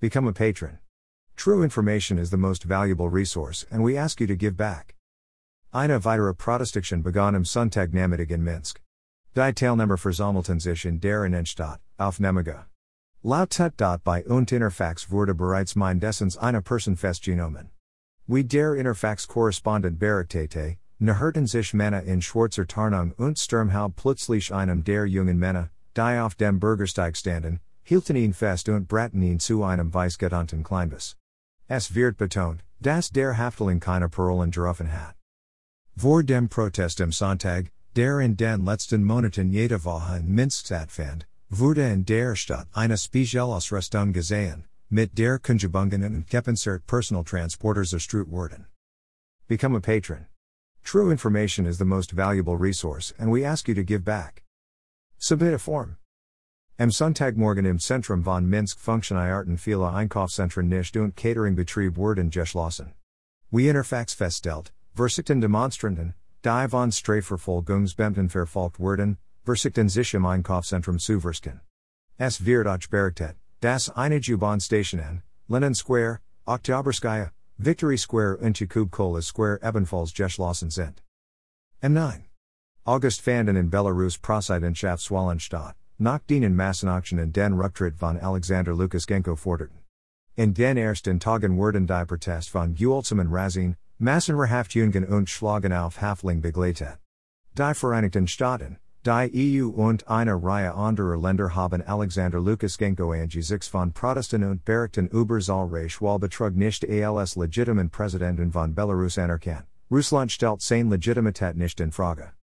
Become a patron. True information is the most valuable resource, and we ask you to give back. Eine weitere Protestation begann im Sonntag in Minsk. Die Teilnehmer versammelten sich in der Innenstadt, auf Nemiga. Laut Tut. bei und Interfax wurde bereits mindestens eine Person festgenommen. We der Interfax-Korrespondent berichtete, Nahurten sich Männer in schwarzer Tarnung und Sturmhaub plötzlich einem der jungen Männer, die auf dem Bürgersteig standen, hielten ihn fest und brachten ihn zu einem weißgetonten Kleinbus. Es wird betont, dass der Häftling keine Parolen gerufen hat. Vor dem Protest im Sonntag, der in den letzten Monaten jede Woche in Minsk stattfand, wurde in der Stadt eine Spezialausrüstung gesehen, mit der Kunjabungen und Keppensert Personal Transporters erstreut wurden. Become a patron. True information is the most valuable resource, and we ask you to give back. Submit a form. Am Sonntagmorgen im Zentrum von Minsk funktionierten viele Einkaufszentren nicht und Cateringbetrieb wurden geschlossen. Wie Interfax feststellt, Versichten Demonstranten, die von Strafverfolgungsbeamten verfolgt wurden, Versichten sich im Einkaufszentrum zu versken. Es wird berichtet, dass einige Bahnstationen, Lenin Square, Oktyabrskaya, Victory Square und Yakub Square ebenfalls geschlossen sind. M9. August fanden in Belarus Präsidentschaftswahlen nach den Massenaktien den Rücktritt von Alexander Lukashenko forderten. In den ersten Tagen wurden die Protest von Gewaltsamen Razien, Massenverhaftungen und Schlagen auf Häftling begleitet. Die Vereinigten Staaten, Die EU und eine Reihe anderer Länder haben Alexander Lukashenko angesichts von Protesten und Berichten über Zahlreiche Wahlbetrug nicht als legitimen Präsidenten von Belarus anerkannt. Russland stellt seine Legitimität nicht in Frage.